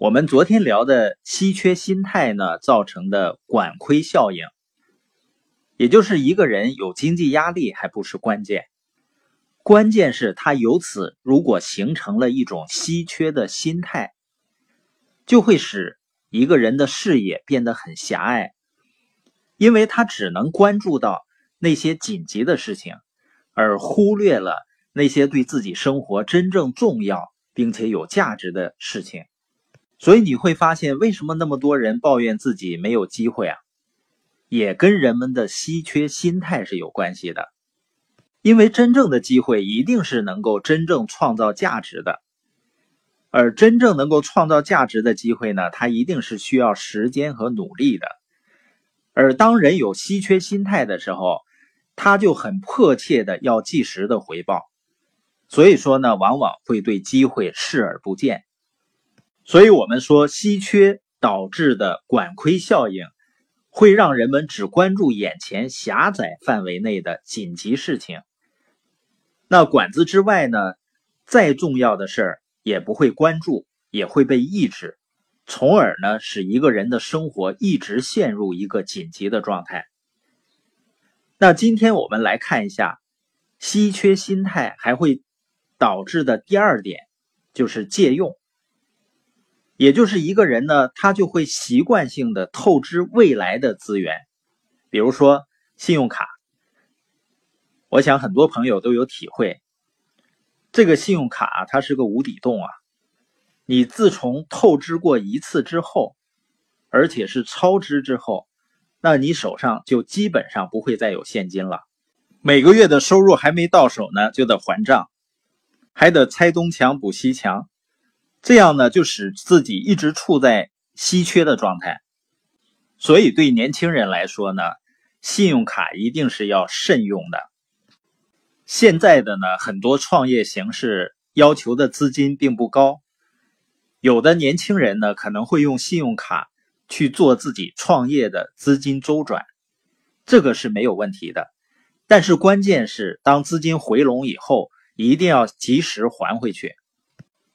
我们昨天聊的稀缺心态呢，造成的管亏效应，也就是一个人有经济压力还不是关键，关键是他由此如果形成了一种稀缺的心态，就会使一个人的视野变得很狭隘，因为他只能关注到那些紧急的事情，而忽略了那些对自己生活真正重要并且有价值的事情。所以你会发现，为什么那么多人抱怨自己没有机会啊？也跟人们的稀缺心态是有关系的。因为真正的机会一定是能够真正创造价值的，而真正能够创造价值的机会呢，它一定是需要时间和努力的。而当人有稀缺心态的时候，他就很迫切的要即时的回报，所以说呢，往往会对机会视而不见。所以，我们说稀缺导致的管窥效应，会让人们只关注眼前狭窄范围内的紧急事情。那管子之外呢，再重要的事儿也不会关注，也会被抑制，从而呢，使一个人的生活一直陷入一个紧急的状态。那今天我们来看一下，稀缺心态还会导致的第二点，就是借用。也就是一个人呢，他就会习惯性的透支未来的资源，比如说信用卡。我想很多朋友都有体会，这个信用卡它是个无底洞啊！你自从透支过一次之后，而且是超支之后，那你手上就基本上不会再有现金了。每个月的收入还没到手呢，就得还账，还得拆东墙补西墙。这样呢，就使自己一直处在稀缺的状态。所以，对年轻人来说呢，信用卡一定是要慎用的。现在的呢，很多创业形式要求的资金并不高，有的年轻人呢，可能会用信用卡去做自己创业的资金周转，这个是没有问题的。但是，关键是当资金回笼以后，一定要及时还回去。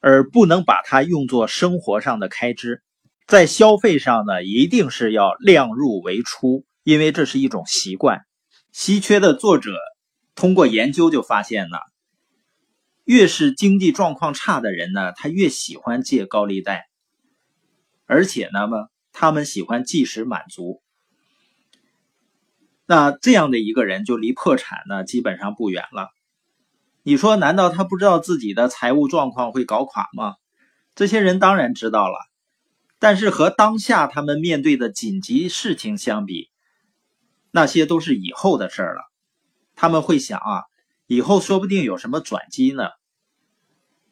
而不能把它用作生活上的开支，在消费上呢，一定是要量入为出，因为这是一种习惯。稀缺的作者通过研究就发现了，越是经济状况差的人呢，他越喜欢借高利贷，而且呢么，他们喜欢即时满足。那这样的一个人就离破产呢，基本上不远了。你说，难道他不知道自己的财务状况会搞垮吗？这些人当然知道了，但是和当下他们面对的紧急事情相比，那些都是以后的事了。他们会想啊，以后说不定有什么转机呢。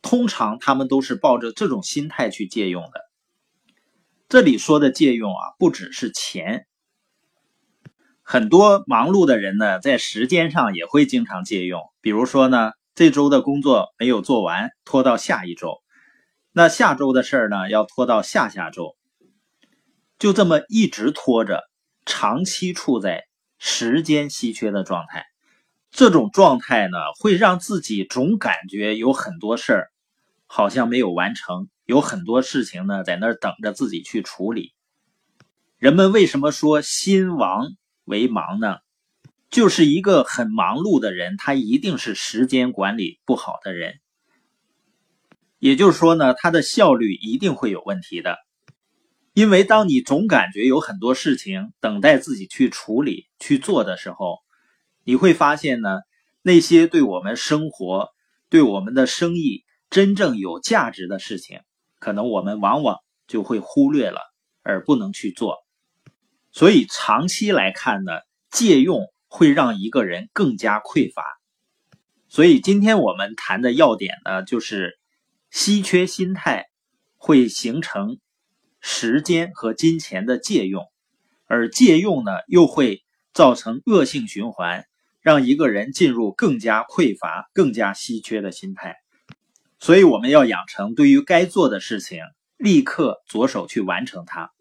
通常他们都是抱着这种心态去借用的。这里说的借用啊，不只是钱，很多忙碌的人呢，在时间上也会经常借用，比如说呢。这周的工作没有做完，拖到下一周；那下周的事儿呢，要拖到下下周。就这么一直拖着，长期处在时间稀缺的状态。这种状态呢，会让自己总感觉有很多事儿好像没有完成，有很多事情呢在那等着自己去处理。人们为什么说心亡为忙呢？就是一个很忙碌的人，他一定是时间管理不好的人。也就是说呢，他的效率一定会有问题的。因为当你总感觉有很多事情等待自己去处理、去做的时候，你会发现呢，那些对我们生活、对我们的生意真正有价值的事情，可能我们往往就会忽略了，而不能去做。所以长期来看呢，借用。会让一个人更加匮乏，所以今天我们谈的要点呢，就是稀缺心态会形成时间和金钱的借用，而借用呢又会造成恶性循环，让一个人进入更加匮乏、更加稀缺的心态。所以我们要养成对于该做的事情立刻着手去完成它。